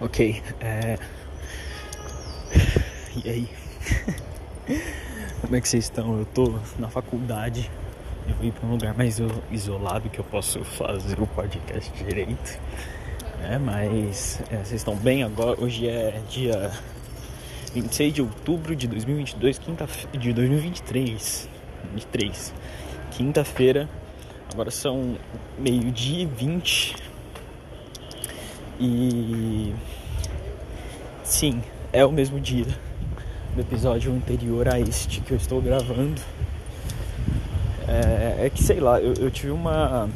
Ok, é... E aí? Como é que vocês estão? Eu tô na faculdade. Eu vou ir pra um lugar mais isolado que eu posso fazer o podcast direito. É, mas é, vocês estão bem agora? Hoje é dia 26 de outubro de 2022, quinta de 2023. 23. Quinta-feira. Agora são meio-dia e 20. E sim, é o mesmo dia do episódio anterior a este que eu estou gravando. É, é que sei lá, eu, eu, tive uma.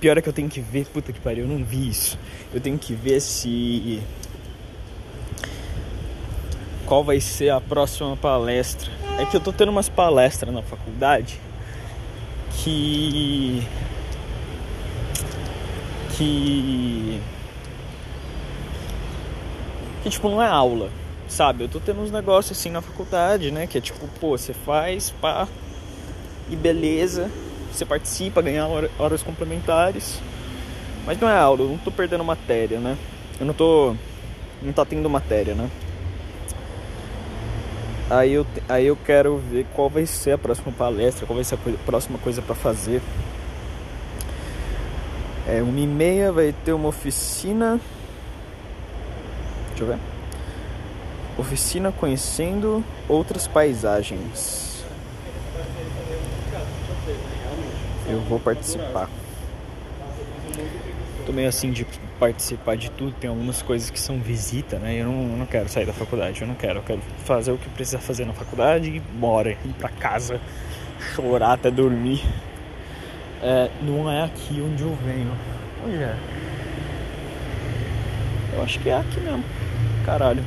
Pior é que eu tenho que ver, puta que pariu, eu não vi isso. Eu tenho que ver se. Qual vai ser a próxima palestra. É que eu tô tendo umas palestras na faculdade que. que. Que tipo não é aula sabe? Eu tô tendo uns negócios assim na faculdade, né? Que é tipo, pô, você faz, pá, e beleza, você participa, ganha horas complementares. Mas não é aula, eu não tô perdendo matéria, né? Eu não tô. Não tá tendo matéria, né? Aí eu, aí eu quero ver qual vai ser a próxima palestra, qual vai ser a coisa, próxima coisa para fazer. É, uma e meia vai ter uma oficina. Deixa eu ver. Oficina conhecendo outras paisagens. Eu vou participar. Tô meio assim de participar de tudo. Tem algumas coisas que são visita, né? Eu não, eu não quero sair da faculdade. Eu não quero. Eu quero fazer o que precisa fazer na faculdade e bora. Ir pra casa, chorar até dormir. É, não é aqui onde eu venho. Onde é? Eu acho que é aqui mesmo. Caralho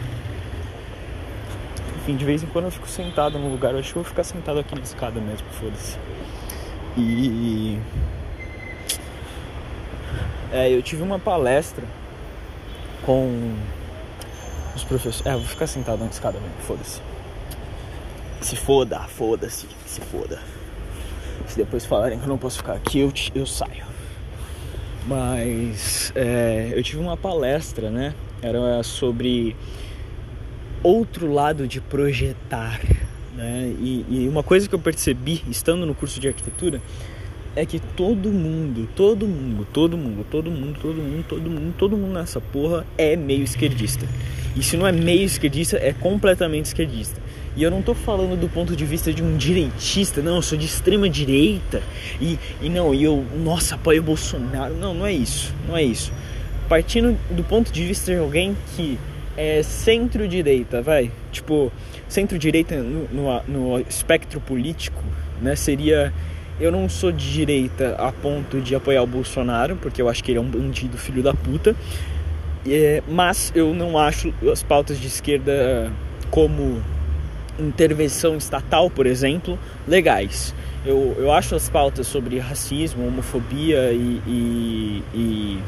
enfim, de vez em quando eu fico sentado no lugar. Eu acho que eu vou ficar sentado aqui na escada mesmo, foda-se. E. É, eu tive uma palestra com os professores. É, eu vou ficar sentado na escada mesmo, foda-se. Se foda, foda-se, se foda. Se depois falarem que eu não posso ficar aqui, eu, eu saio. Mas é, eu tive uma palestra, né? Era sobre outro lado de projetar. Né? E, e, uma coisa que eu percebi estando no curso de arquitetura é que todo mundo, todo mundo, todo mundo, todo mundo, todo mundo, todo mundo, todo mundo nessa porra é meio esquerdista. E se não é meio esquerdista, é completamente esquerdista. E eu não tô falando do ponto de vista de um direitista, não, eu sou de extrema direita e, e não, e eu, nossa, apoio Bolsonaro. Não, não é isso, não é isso. Partindo do ponto de vista de alguém que é centro-direita, vai. Tipo, centro-direita no, no, no, espectro político, né? Seria. Eu não sou de direita a ponto de apoiar o Bolsonaro, porque eu acho que ele é um bandido filho da puta. É, mas eu não acho as pautas de esquerda como intervenção estatal, por exemplo, legais. Eu, eu acho as pautas sobre racismo, homofobia e, e, e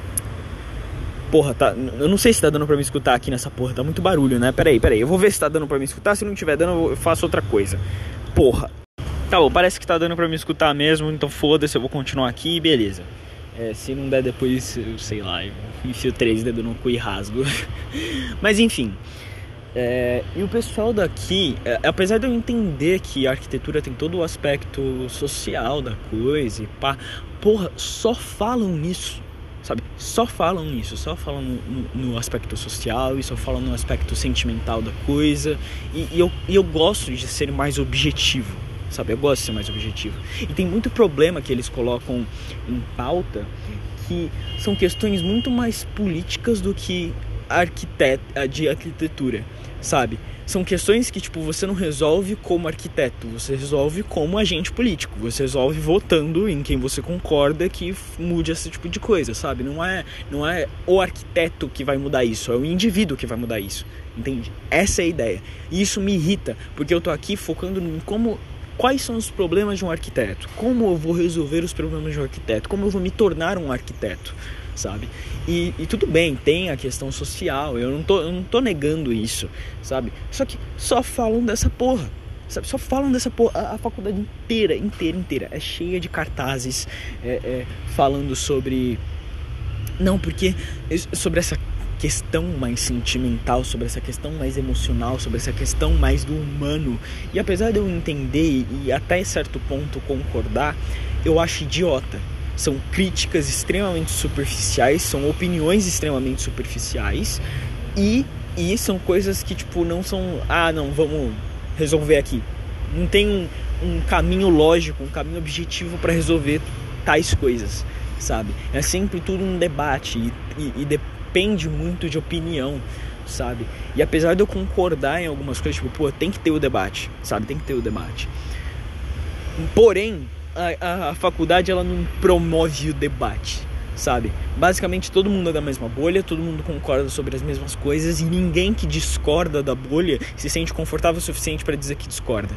Porra, tá. Eu não sei se tá dando pra me escutar aqui nessa porra, tá muito barulho, né? Peraí, peraí. Eu vou ver se tá dando pra me escutar. Se não tiver dando, eu faço outra coisa. Porra. Tá bom, parece que tá dando pra me escutar mesmo, então foda-se, eu vou continuar aqui beleza. É, se não der depois, eu sei lá, eu enfio três dedos no cu e rasgo. Mas enfim. É, e o pessoal daqui, é, apesar de eu entender que a arquitetura tem todo o aspecto social da coisa e pá, porra, só falam nisso sabe? Só falam nisso, só falam no, no, aspecto social e só falam no aspecto sentimental da coisa. E, e, eu, e eu gosto de ser mais objetivo, sabe? Eu gosto de ser mais objetivo. E tem muito problema que eles colocam em pauta que são questões muito mais políticas do que arquitet de arquitetura, sabe? são questões que tipo você não resolve como arquiteto, você resolve como agente político, você resolve votando em quem você concorda que mude esse tipo de coisa, sabe? Não é, não é o arquiteto que vai mudar isso, é o indivíduo que vai mudar isso. Entende? Essa é a ideia. E isso me irrita, porque eu tô aqui focando em como quais são os problemas de um arquiteto, como eu vou resolver os problemas de um arquiteto, como eu vou me tornar um arquiteto sabe? E, e, tudo bem, tem a questão social, eu não, tô, eu não tô negando isso, sabe? Só que só falam dessa porra. Sabe? Só falam dessa porra. A, a faculdade inteira, inteira, inteira é cheia de cartazes é, é, falando sobre. Não, porque. Sobre essa questão mais sentimental, sobre essa questão mais emocional, sobre essa questão mais do humano. E apesar de eu entender e até certo ponto concordar, eu acho idiota. São críticas extremamente superficiais, são opiniões extremamente superficiais e, e são coisas que, tipo, não são. Ah, não, vamos resolver aqui. Não tem um, um caminho lógico, um caminho objetivo para resolver tais coisas, sabe? É sempre tudo um debate e, e, e depende muito de opinião, sabe? E apesar de eu concordar em algumas coisas, tipo, pô, tem que ter o debate, sabe? Tem que ter o debate. Porém, a, a, faculdade ela não promove o debate, sabe? Basicamente todo mundo é da mesma bolha, todo mundo concorda sobre as mesmas coisas e ninguém que discorda da bolha se sente confortável o suficiente para dizer que discorda.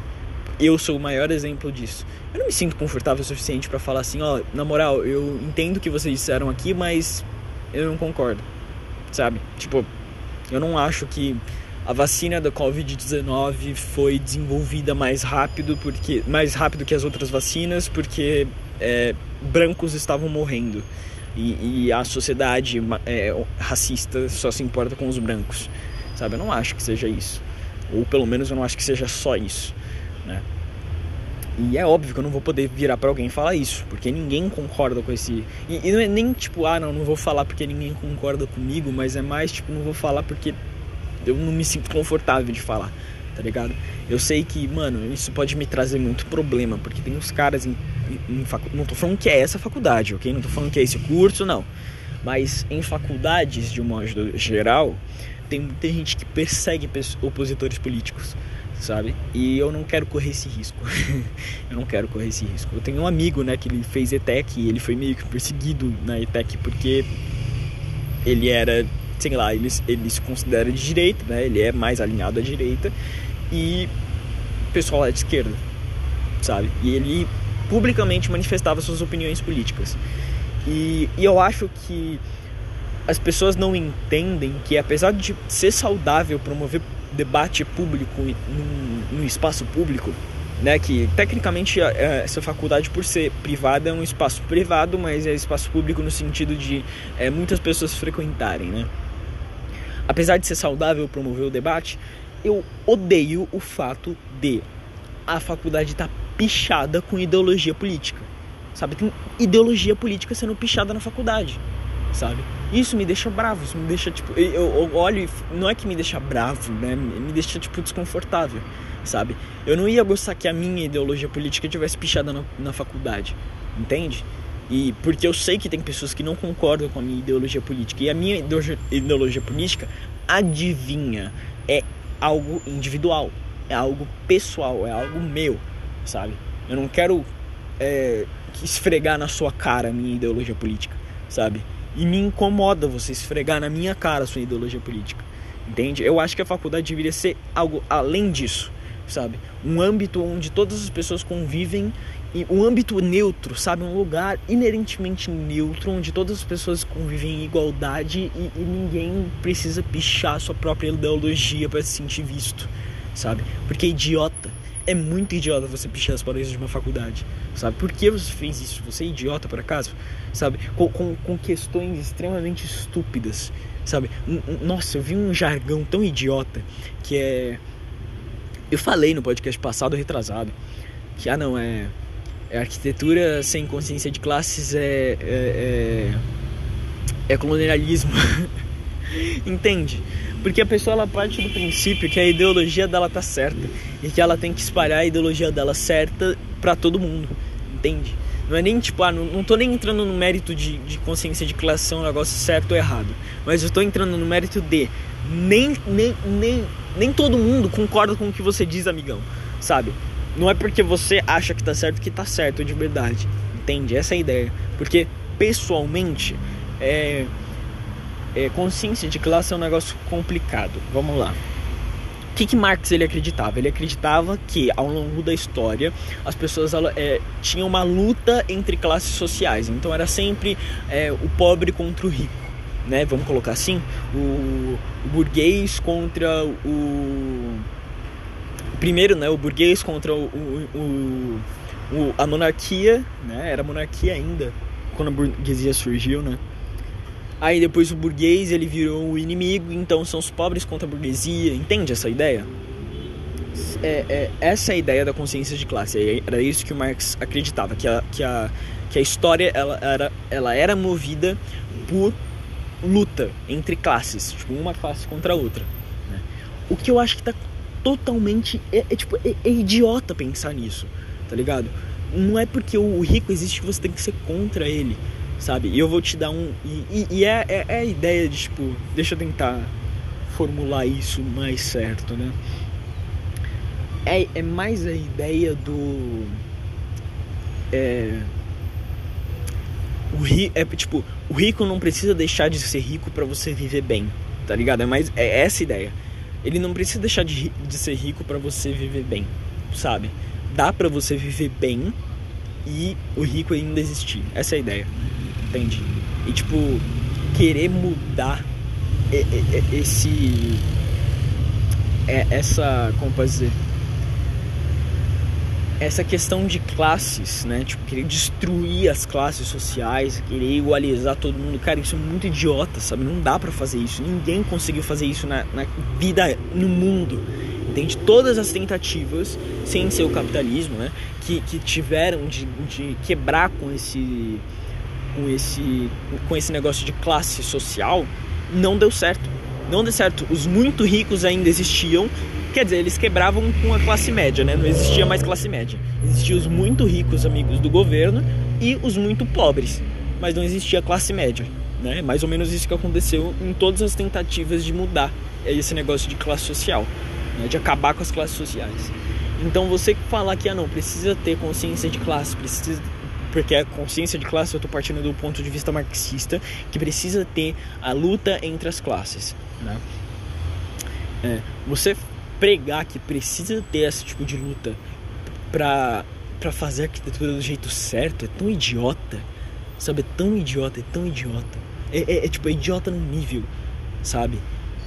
Eu sou o maior exemplo disso. Eu não me sinto confortável o suficiente para falar assim, ó, na moral, eu entendo o que vocês disseram aqui, mas eu não concordo. Sabe? Tipo, eu não acho que a vacina da Covid-19 foi desenvolvida mais rápido porque mais rápido que as outras vacinas porque é, brancos estavam morrendo. E, e a sociedade é, racista só se importa com os brancos sabe? Eu não acho que seja isso. Ou pelo menos eu não acho que seja só isso né? E é óbvio que eu não vou poder virar para alguém falar isso, porque ninguém concorda com esse. E, e, não é nem tipo, ah, não, não vou falar porque ninguém concorda comigo, mas é mais tipo, não vou falar porque eu não me sinto confortável de falar, tá ligado? Eu sei que, mano, isso pode me trazer muito problema, porque tem uns caras em, em, em. Não tô falando que é essa faculdade, ok? Não tô falando que é esse curso, não. Mas em faculdades, de um modo geral, tem muita gente que persegue opositores políticos, sabe? E eu não quero correr esse risco. eu não quero correr esse risco. Eu tenho um amigo, né, que ele fez ETEC e ele foi meio que perseguido na ETEC porque ele era sei lá, ele, ele se considera de direita, né? Ele é mais alinhado à direita e o pessoal é de esquerda, sabe? E ele publicamente manifestava suas opiniões políticas. E, e eu acho que as pessoas não entendem que apesar de ser saudável promover debate público no, espaço público, né, que tecnicamente é, essa faculdade por ser privada é um espaço privado, mas é espaço público no sentido de é, muitas pessoas frequentarem, né? Apesar de ser saudável promover o debate, eu odeio o fato de a faculdade estar tá pichada com ideologia política. Sabe? Tem ideologia política sendo pichada na faculdade. Sabe? Isso me deixa bravo, isso me deixa tipo. Eu, olho não é que me deixa bravo, né? Me deixa tipo desconfortável, sabe? Eu não ia gostar que a minha ideologia política tivesse pichada na, na faculdade, entende? E porque eu sei que tem pessoas que não concordam com a minha ideologia política. E a minha ideologia política, adivinha, é algo individual, é algo pessoal, é algo meu, sabe? Eu não quero é, esfregar na sua cara a minha ideologia política, sabe? E me incomoda você esfregar na minha cara a sua ideologia política, entende? Eu acho que a faculdade deveria ser algo além disso, sabe? Um âmbito onde todas as pessoas convivem e um âmbito neutro, sabe? Um lugar inerentemente neutro, onde todas as pessoas convivem em igualdade e, e ninguém precisa pichar sua própria ideologia para se sentir visto, sabe? Porque é idiota. É muito idiota você pichar as paredes de uma faculdade, sabe? Por que você fez isso? Você é idiota, por acaso? Sabe? Com, com, com questões extremamente estúpidas, sabe? Nossa, eu vi um jargão tão idiota que é. Eu falei no podcast passado, retrasado, que, ah, não, é a arquitetura sem consciência de classes é, é, é, é colonialismo. Entende? Porque a pessoa ela parte do princípio que a ideologia dela tá certa e que ela tem que espalhar a ideologia dela certa para todo mundo. Entende? Não é nem tipo, ah, não, não tô nem entrando no mérito de, de consciência de classe ser um negócio certo ou errado. Mas eu tô entrando no mérito de nem, nem, nem, nem todo mundo concorda com o que você diz, amigão. Sabe? Não é porque você acha que tá certo que tá certo de verdade. Entende? Essa é a ideia. Porque, pessoalmente, é, é, consciência de classe é um negócio complicado. Vamos lá. O que, que Marx ele acreditava? Ele acreditava que ao longo da história as pessoas é, tinham uma luta entre classes sociais. Então era sempre é, o pobre contra o rico, né? Vamos colocar assim, o, o burguês contra o primeiro, né, o burguês contra o, o, o, a monarquia, né, era monarquia ainda quando a burguesia surgiu, né, Aí depois o burguês ele virou o inimigo, então são os pobres contra a burguesia. Entende essa ideia? É, é, essa é a ideia da consciência de classe. Era isso que o Marx acreditava, que a, que a, que a história ela era, ela era movida por luta entre classes, tipo, uma classe contra a outra. Né? O que eu acho que tá totalmente. É, é tipo, é, é, idiota pensar nisso, tá ligado? Não é porque o rico existe que você tem que ser contra ele sabe? E eu vou te dar um. E, e, e é, é, é, a ideia de, tipo, deixa eu tentar formular isso mais certo, né? É, é mais a ideia do. É. O ri, é tipo, o rico não precisa deixar de ser rico para você viver bem, tá ligado? É mais é essa ideia. Ele não precisa deixar de, de ser rico para você viver bem, sabe? Dá para você viver bem e o rico ainda existir. Essa é a ideia entende? E tipo, querer mudar esse. É, essa. Como posso dizer? Essa questão de classes, né? Tipo, querer destruir as classes sociais, querer igualizar todo mundo. Cara, isso é muito idiota, sabe? Não dá para fazer isso. Ninguém conseguiu fazer isso na, na vida, no mundo entende? Todas as tentativas, sem ser o capitalismo, né? Que, que tiveram de, de quebrar com esse com esse, com esse negócio de classe social não deu certo. Não deu certo. Os muito ricos ainda existiam. Quer dizer, eles quebravam com a classe média, né? Não existia mais classe média. Existiam os muito ricos amigos do governo e os muito pobres. Mas não existia classe média. Né? Mais ou menos isso que aconteceu em todas as tentativas de mudar esse negócio de classe social, né? de acabar com as classes sociais. Então você falar que ah, não precisa ter consciência de classe, precisa porque a consciência de classe eu estou partindo do ponto de vista marxista, que precisa ter a luta entre as classes. Né? É, você pregar que precisa ter esse tipo de luta para para fazer a arquitetura do jeito certo é tão idiota, sabe? É tão idiota, é tão idiota. É, é, é tipo, é idiota no nível, sabe?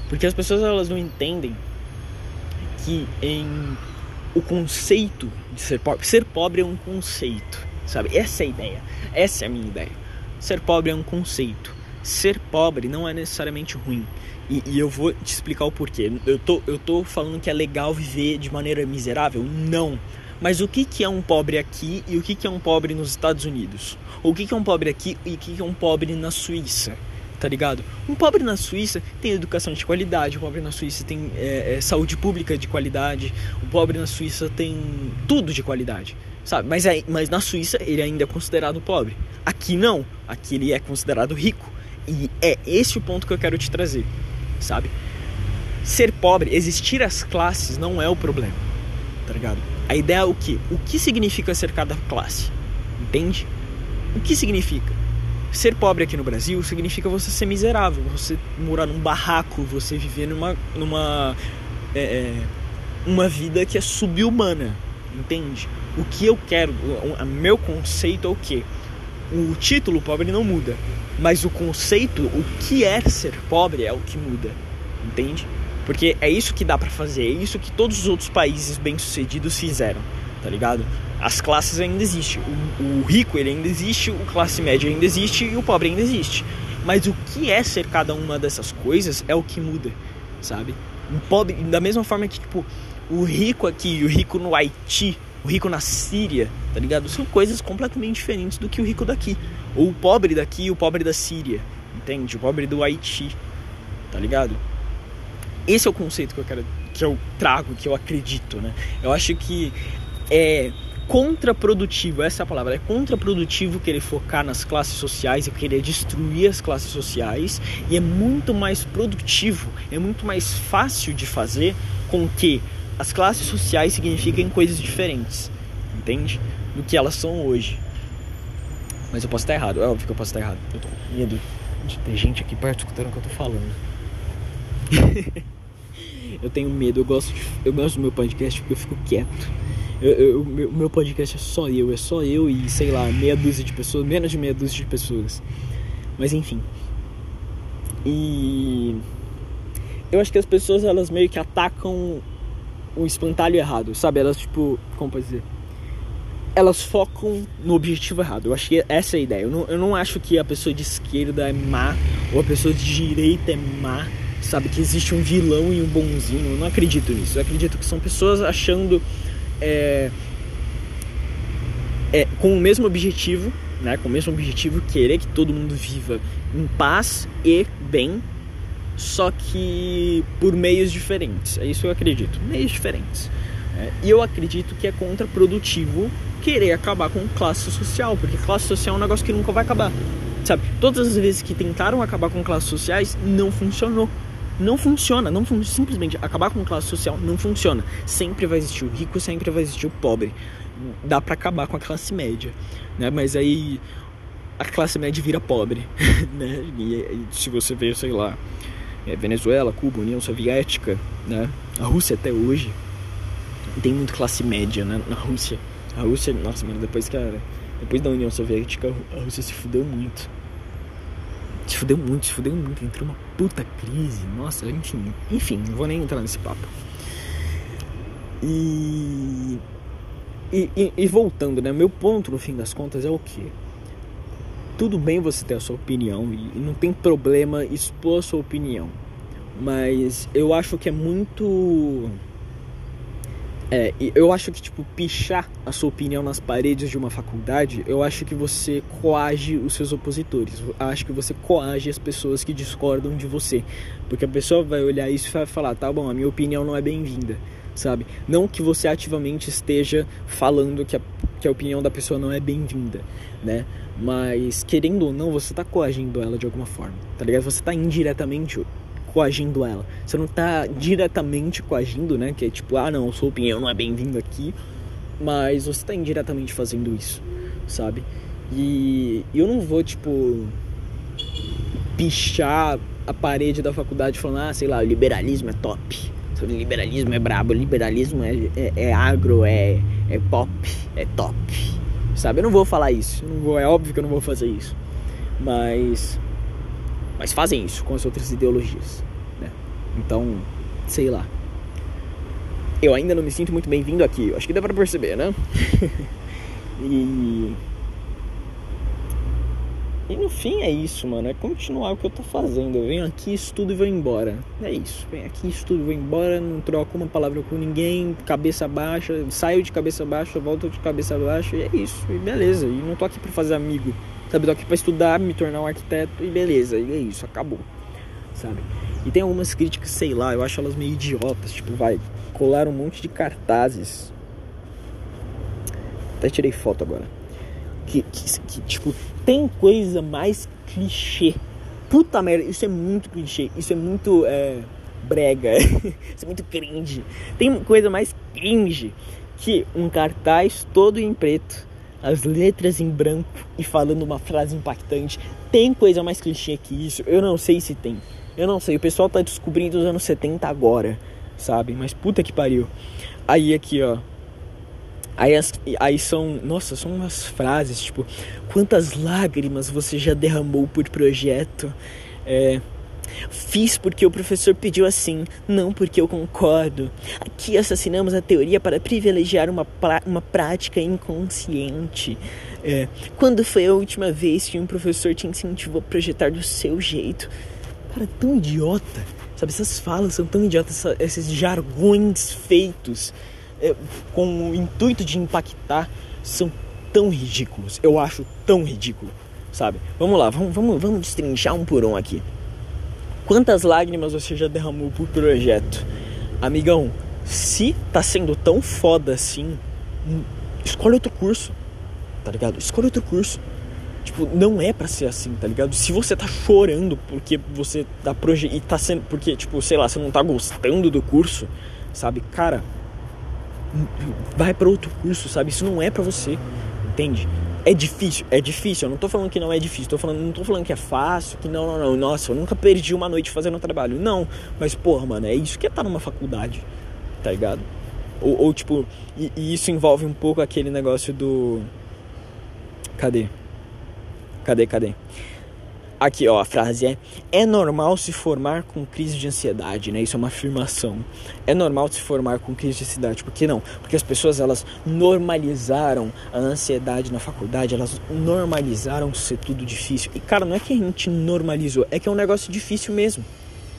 Porque as pessoas elas não entendem que em o conceito de ser pobre, ser pobre é um conceito sabe? Essa é a ideia, essa é a minha ideia. Ser pobre é um conceito. Ser pobre não é necessariamente ruim. E, e, eu vou te explicar o porquê. Eu tô, eu tô falando que é legal viver de maneira miserável? Não. Mas o que, que é um pobre aqui e o que, que é um pobre nos Estados Unidos? O que, que é um pobre aqui e o que, que é um pobre na Suíça? Tá ligado? Um pobre na Suíça tem educação de qualidade, o pobre na Suíça tem é, é, saúde pública de qualidade, o pobre na Suíça tem tudo de qualidade sabe? Mas, aí, mas na Suíça ele ainda é considerado pobre. Aqui não, aqui ele é considerado rico. E é esse o ponto que eu quero te trazer, sabe? Ser pobre, existir as classes não é o problema, tá ligado? A ideia é o que? O que significa ser cada classe? Entende? O que significa? Ser pobre aqui no Brasil significa você ser miserável, você morar num barraco, você viver numa, numa é, é uma vida que é subhumana, entende? O que eu quero, o, meu conceito é o que? O título pobre não muda, mas o conceito, o que é ser pobre é o que muda, entende? Porque é isso que dá para fazer, é isso que todos os outros países bem-sucedidos fizeram, tá ligado? As classes ainda existem, o, o rico ele ainda existe, o classe média ainda existe e o pobre ainda existe. Mas o que é ser cada uma dessas coisas é o que muda, sabe? O pobre, da mesma forma que tipo o rico aqui e o rico no Haiti o rico na Síria, tá ligado? São coisas completamente diferentes do que o rico daqui. Ou o pobre daqui e o pobre da Síria, entende? O pobre do Haiti, tá ligado? Esse é o conceito que eu quero, que eu trago, que eu acredito, né? Eu acho que é contraprodutivo, essa é a palavra, é contraprodutivo querer focar nas classes sociais e querer destruir as classes sociais e é muito mais produtivo, é muito mais fácil de fazer com que as classes sociais significam coisas diferentes, entende? Do que elas são hoje. Mas eu posso estar errado, é óbvio que eu posso estar errado. Eu tô com medo de ter gente aqui perto escutando o que eu tô falando. eu tenho medo, eu gosto, de, eu gosto do meu podcast porque eu fico quieto. Eu, eu, meu, meu podcast é só eu, é só eu e sei lá, meia dúzia de pessoas, menos de meia dúzia de pessoas. Mas enfim. E eu acho que as pessoas elas meio que atacam o espantalho errado, sabe? Elas, tipo, como pode dizer? elas focam no objetivo errado. Eu acho que essa é a ideia. Eu não, eu não acho que a pessoa de esquerda é má ou a pessoa de direita é má, sabe? Que existe um vilão e um bonzinho. Eu não acredito nisso. Eu acredito que são pessoas achando. É, é, com o mesmo objetivo, né? Com o mesmo objetivo, querer que todo mundo viva em paz e bem, só que por meios diferentes. É isso que eu acredito. Meios diferentes. É, e eu acredito que é contraprodutivo querer acabar com classe social, porque classe social é um negócio que nunca vai acabar. Sabe? Todas as vezes que tentaram acabar com classes sociais, não funcionou. Não funciona, não simplesmente acabar com classe social não funciona. Sempre vai existir o rico, sempre vai existir o pobre. Dá para acabar com a classe média, né? Mas aí a classe média vira pobre, né? E, se você ver, sei lá, é, Venezuela, Cuba, União Soviética, né? A Rússia até hoje tem muito classe média né? na Rússia. A Rússia, nossa, mano, depois que a, depois da União Soviética, a Rússia se fudeu muito. Se fudeu muito, se fudeu muito. Entrou uma puta crise. Nossa, enfim. Enfim, não vou nem entrar nesse papo. E. E, e, e voltando, né? Meu ponto no fim das contas é o que? Tudo bem você ter a sua opinião e não tem problema expor a sua opinião. Mas eu acho que é muito é, eu acho que, tipo, pichar a sua opinião nas paredes de uma faculdade, eu acho que você coage os seus opositores. Eu acho que você coage as pessoas que discordam de você. Porque a pessoa vai olhar isso e vai falar, tá bom, a minha opinião não é bem-vinda, sabe? Não que você ativamente esteja falando que a, que a opinião da pessoa não é bem-vinda, né? Mas, querendo ou não, você tá coagindo ela de alguma forma, tá ligado? Você tá indiretamente coagindo ela. Você não está diretamente coagindo, né? Que é tipo, ah, não, sua opinião não é bem-vindo aqui. Mas você está indiretamente fazendo isso, sabe? E eu não vou, tipo, pichar a parede da faculdade falando, ah, sei lá, o liberalismo é top. Liberalismo é brabo, liberalismo é, é, é agro, é, é pop, é top. Sabe? Eu não vou falar isso. não vou, é óbvio que eu não vou fazer isso. Mas. Mas fazem isso com as outras ideologias. Então, sei lá. Eu ainda não me sinto muito bem-vindo aqui. Acho que dá pra perceber, né? e. E no fim é isso, mano. É continuar o que eu tô fazendo. Eu venho aqui, estudo e vou embora. É isso. Venho aqui, estudo e vou embora. Não troco uma palavra com ninguém. Cabeça baixa. Saio de cabeça baixa, volto de cabeça baixa. E é isso. E beleza. E não tô aqui pra fazer amigo. Sabe? Tô aqui pra estudar, me tornar um arquiteto. E beleza. E é isso. Acabou. Sabe? E tem algumas críticas, sei lá, eu acho elas meio idiotas. Tipo, vai, colar um monte de cartazes. Até tirei foto agora. Que, que, que, tipo, tem coisa mais clichê. Puta merda, isso é muito clichê. Isso é muito é, brega. isso é muito cringe. Tem coisa mais cringe que um cartaz todo em preto, as letras em branco e falando uma frase impactante. Tem coisa mais clichê que isso? Eu não sei se tem. Eu não sei, o pessoal tá descobrindo os anos 70 agora, sabe? Mas puta que pariu. Aí aqui, ó. Aí, as, aí são, nossa, são umas frases tipo: Quantas lágrimas você já derramou por projeto? É, Fiz porque o professor pediu assim, não porque eu concordo. Aqui assassinamos a teoria para privilegiar uma, uma prática inconsciente. É, quando foi a última vez que um professor te incentivou a projetar do seu jeito? Cara, é tão idiota. Sabe, essas falas são tão idiotas, esses jargões feitos com o intuito de impactar são tão ridículos. Eu acho tão ridículo, sabe? Vamos lá, vamos, vamos, vamos destrinchar um por um aqui. Quantas lágrimas você já derramou por projeto? Amigão, se tá sendo tão foda assim, hum, escolhe outro curso, tá ligado? Escolhe outro curso. Tipo, não é para ser assim, tá ligado? Se você tá chorando porque você tá proje e tá sendo porque tipo, sei lá, você não tá gostando do curso, sabe? Cara, vai para outro curso, sabe? Isso não é para você, entende? É difícil, é difícil. Eu não tô falando que não é difícil, tô falando, não tô falando que é fácil, que não, não, não. Nossa, eu nunca perdi uma noite fazendo trabalho. Não, mas porra, mano, é isso que é estar tá numa faculdade, tá ligado? Ou, ou tipo, e, e isso envolve um pouco aquele negócio do. Cadê? Cadê, cadê? Aqui, ó, a frase é: é normal se formar com crise de ansiedade, né? Isso é uma afirmação. É normal se formar com crise de ansiedade, por que não? Porque as pessoas elas normalizaram a ansiedade na faculdade, elas normalizaram ser tudo difícil. E cara, não é que a gente normalizou, é que é um negócio difícil mesmo,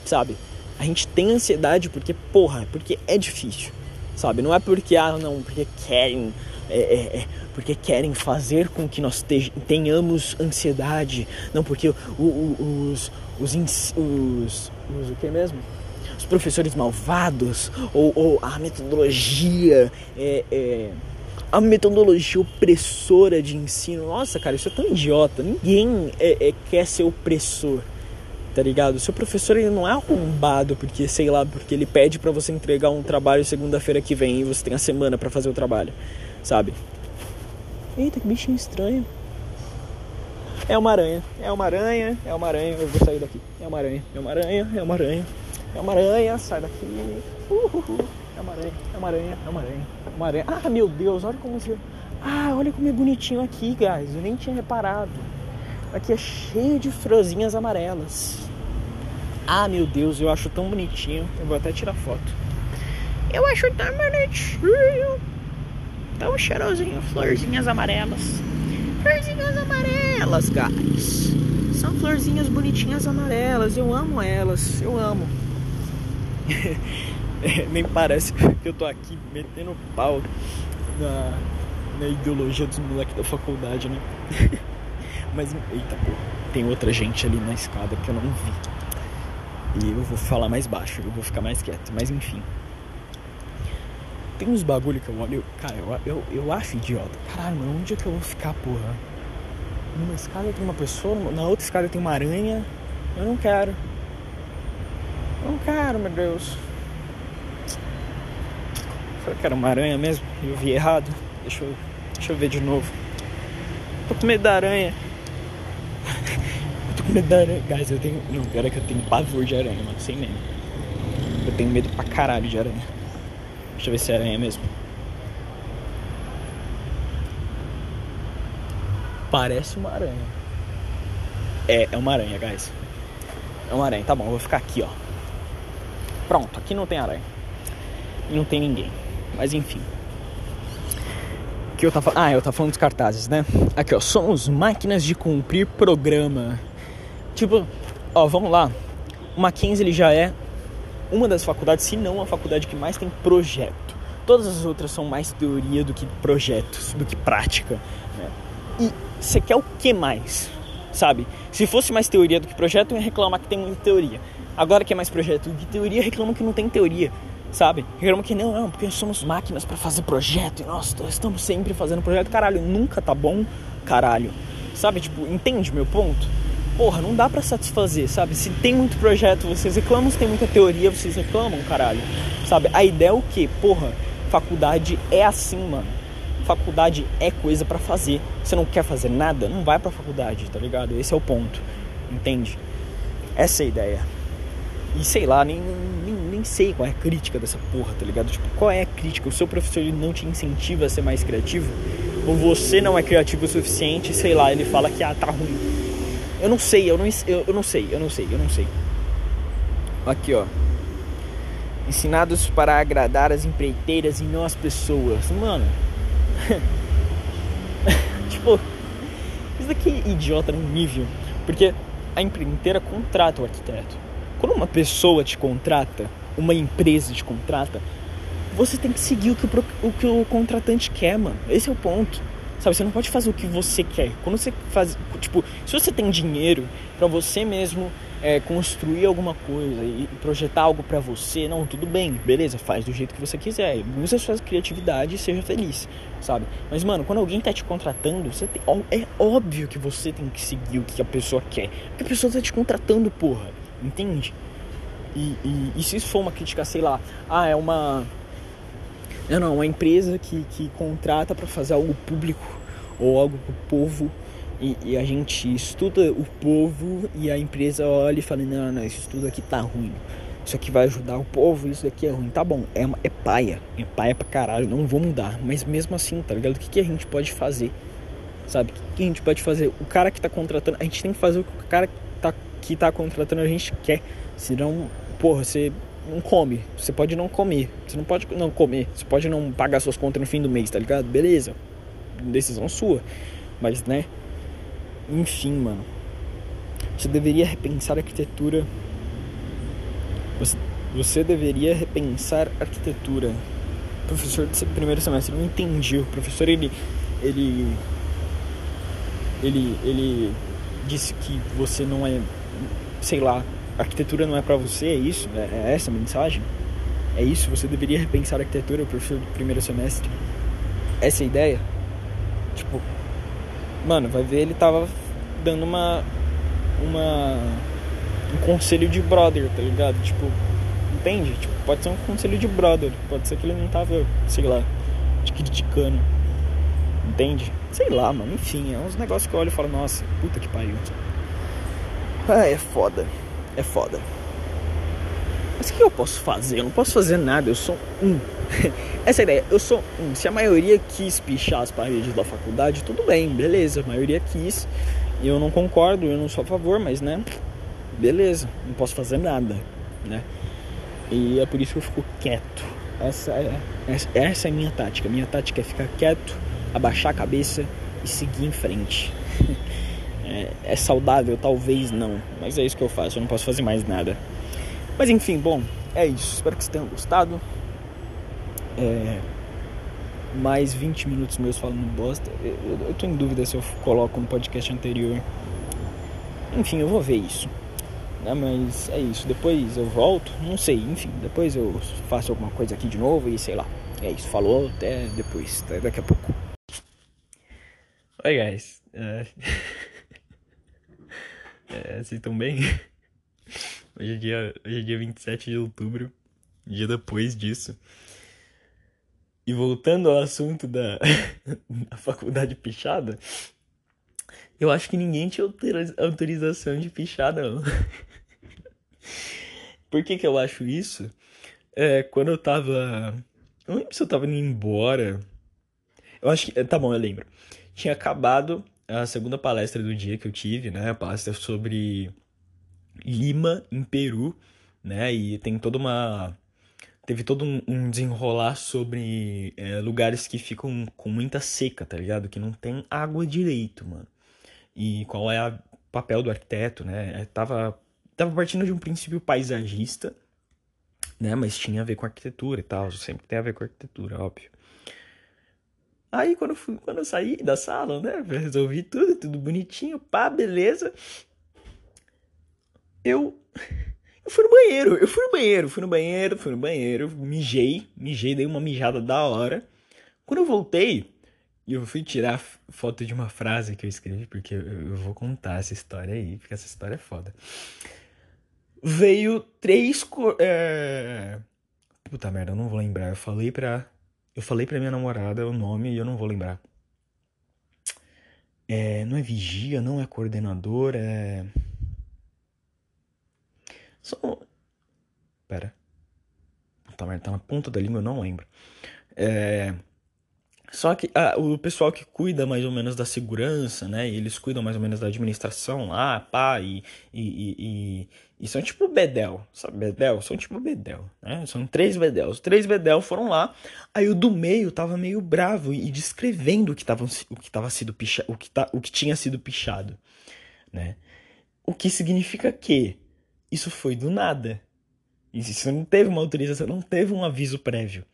sabe? A gente tem ansiedade porque, porra, porque é difícil, sabe? Não é porque, ah, não, porque querem é, é, é, porque querem fazer com que nós tenhamos ansiedade, não porque o, o, os, os, os, os, o que mesmo? Os professores malvados ou, ou a metodologia é, é, a metodologia opressora de ensino. Nossa, cara, isso é tão idiota. Ninguém é, é, quer ser opressor, tá ligado? Seu professor ele não é arrombado porque, sei lá, porque ele pede para você entregar um trabalho segunda-feira que vem e você tem a semana para fazer o trabalho sabe? Eita, que bichinho estranho. É uma aranha, é uma aranha, é uma aranha, eu vou sair daqui. É uma aranha, é uma aranha, é uma aranha, é uma aranha, sai daqui. Uhul. É uma aranha, é uma aranha, é uma aranha, é uma aranha. Ah, meu Deus, olha como você. Ah, olha como é bonitinho aqui, guys. Eu nem tinha reparado. Aqui é cheio de florzinhas amarelas. Ah, meu Deus, eu acho tão bonitinho. Eu vou até tirar foto. Eu acho tão bonitinho. Tão cheirosinho, florzinhas amarelas. Florzinhas amarelas, guys. São florzinhas bonitinhas amarelas. Eu amo elas, eu amo. Nem parece que eu tô aqui metendo pau na, na ideologia dos moleques da faculdade, né? Mas, eita, pô, tem outra gente ali na escada que eu não vi. E eu vou falar mais baixo, eu vou ficar mais quieto. Mas enfim tem uns bagulho que eu olho, cara, eu, eu, eu acho idiota. Caralho, mano, onde é que eu vou ficar, porra? Numa escada tem uma pessoa, na outra escada tem uma aranha. Eu não quero. Eu não quero, meu Deus. Será que era uma aranha mesmo? Eu vi errado. Deixa eu, deixa eu ver de novo. Tô com medo da aranha. eu tô com medo da aranha. Guys, eu tenho. Não, cara, que eu tenho pavor de aranha, mano. Sem medo. Eu tenho medo pra caralho de aranha. Deixa eu ver se é aranha mesmo. Parece uma aranha. É, é uma aranha, guys. É uma aranha, tá bom, eu vou ficar aqui, ó. Pronto, aqui não tem aranha. E não tem ninguém. Mas enfim. que eu tava Ah, eu tava falando dos cartazes, né? Aqui, ó. Somos máquinas de cumprir programa. Tipo, ó, vamos lá. O Mackenzie ele já é uma das faculdades, se não a faculdade que mais tem projeto. Todas as outras são mais teoria do que projetos, do que prática. Né? E você quer o que mais? Sabe? Se fosse mais teoria do que projeto, ia reclamar que tem muita teoria. Agora que é mais projeto do que teoria, reclamam que não tem teoria. Sabe? Reclamam que não, não, porque somos máquinas para fazer projeto e nós estamos sempre fazendo projeto. Caralho, nunca tá bom, caralho. Sabe? Tipo, entende meu ponto? Porra, não dá para satisfazer, sabe? Se tem muito projeto, vocês reclamam, se tem muita teoria, vocês reclamam, caralho. Sabe? A ideia é o quê? Porra, faculdade é assim, mano. Faculdade é coisa para fazer. Você não quer fazer nada? Não vai pra faculdade, tá ligado? Esse é o ponto. Entende? Essa é a ideia. E sei lá, nem, nem, nem sei qual é a crítica dessa porra, tá ligado? Tipo, qual é a crítica? O seu professor ele não te incentiva a ser mais criativo? Ou você não é criativo o suficiente, sei lá, ele fala que ah, tá ruim eu não sei, eu não, eu, eu não sei, eu não sei, eu não sei. Aqui, ó. Ensinados para agradar as empreiteiras e não as pessoas. Mano. tipo, isso daqui é idiota num nível. Porque a empreiteira contrata o arquiteto. Quando uma pessoa te contrata, uma empresa te contrata, você tem que seguir o que o, o, que o contratante quer, mano. Esse é o ponto. Sabe, você não pode fazer o que você quer. Quando você faz, tipo, se você tem dinheiro para você mesmo é, construir alguma coisa e projetar algo para você, não, tudo bem, beleza, faz do jeito que você quiser, use a sua criatividade e seja feliz, sabe? Mas mano, quando alguém tá te contratando, você tem, é óbvio que você tem que seguir o que a pessoa quer, porque a pessoa tá te contratando, porra, entende? E, e, e se isso for uma crítica, sei lá, ah, é uma não, não, uma empresa que, que contrata para fazer algo público ou algo pro povo e, e, a gente estuda o povo e a empresa olha e fala, não, não, isso tudo aqui tá ruim. Isso aqui vai ajudar o povo, isso daqui é ruim. Tá bom, é, é paia, é paia pra caralho, não vou mudar. Mas mesmo assim, tá ligado? O que, que a gente pode fazer? Sabe? O que, que a gente pode fazer? O cara que tá contratando, a gente tem que fazer o que o cara que tá contratando a gente quer. Senão, porra, você não come. Você pode não comer. Você não pode não comer. Você pode não pagar suas contas no fim do mês, tá ligado? Beleza. Decisão sua. Mas, né? Enfim, mano. Você deveria repensar a arquitetura. Você, você deveria repensar a arquitetura. Professor de primeiro semestre, não entendi. O professor, ele. Ele. Ele. Ele disse que você não é. Sei lá. Arquitetura não é para você, é isso? É, é essa a mensagem? É isso? Você deveria repensar a arquitetura, professor do primeiro semestre? Essa é a ideia? Tipo. Mano, vai ver, ele tava dando uma uma um conselho de brother, tá ligado? Tipo, entende? Tipo, pode ser um conselho de brother, pode ser que ele não tava, sei lá, te criticando. Entende? Sei lá, mano, enfim, é uns negócios que eu olho e falo, nossa, puta que pariu. Ah, é foda. É foda. Mas o que eu posso fazer? Eu não posso fazer nada, eu sou um. Essa é a ideia, eu sou um. Se a maioria quis pichar as paredes da faculdade, tudo bem, beleza, a maioria quis. E eu não concordo, eu não sou a favor, mas né, beleza, não posso fazer nada, né? E é por isso que eu fico quieto. Essa é, essa é a minha tática. Minha tática é ficar quieto, abaixar a cabeça e seguir em frente. é, é saudável? Talvez não, mas é isso que eu faço, eu não posso fazer mais nada. Mas enfim, bom, é isso. Espero que vocês tenham gostado. É, mais 20 minutos meus falando bosta. Eu, eu, eu tô em dúvida se eu coloco um podcast anterior. Enfim, eu vou ver isso. Né? Mas é isso. Depois eu volto. Não sei, enfim. Depois eu faço alguma coisa aqui de novo e sei lá. É isso. Falou. Até depois. Até daqui a pouco. Oi, guys. Uh... é, vocês estão bem? Hoje é, dia, hoje é dia 27 de outubro. Dia depois disso. E voltando ao assunto da, da faculdade pichada, eu acho que ninguém tinha autorização de pichar, não. Por que que eu acho isso? É, quando eu tava... Eu não lembro se eu tava indo embora. Eu acho que... Tá bom, eu lembro. Tinha acabado a segunda palestra do dia que eu tive, né? A palestra sobre Lima, em Peru, né? E tem toda uma teve todo um, desenrolar sobre é, lugares que ficam com muita seca, tá ligado? Que não tem água direito, mano. E qual é o papel do arquiteto, né? É, tava, tava partindo de um princípio paisagista, né? Mas tinha a ver com arquitetura e tal. Sempre tem a ver com arquitetura, óbvio. Aí quando eu, fui, quando eu saí da sala, né? Resolvi tudo, tudo bonitinho, pá, beleza. Eu eu fui no banheiro, eu fui no banheiro, fui no banheiro, fui no banheiro, mijei, mijei, dei uma mijada da hora. Quando eu voltei, eu fui tirar foto de uma frase que eu escrevi, porque eu, vou contar essa história aí, porque essa história é foda. Veio três. É... Puta merda, eu não vou lembrar. Eu falei pra. Eu falei pra minha namorada o nome e eu não vou lembrar. É, não é vigia, não é coordenador, é. Só. Pera. Puta merda, tá na ponta da língua, eu não lembro. É. Só que ah, o pessoal que cuida mais ou menos da segurança, né? eles cuidam mais ou menos da administração lá, pá, e, e, e, e, são tipo Bedel, sabe? Bedel? São tipo Bedel, né? São três Bedel. Os três Bedel foram lá, aí o do meio tava meio bravo e descrevendo o que, tava, o que, tava sido picha, o, que o que tinha sido pichado, né? O que significa que isso foi do nada. Isso não teve uma autorização, não teve um aviso prévio.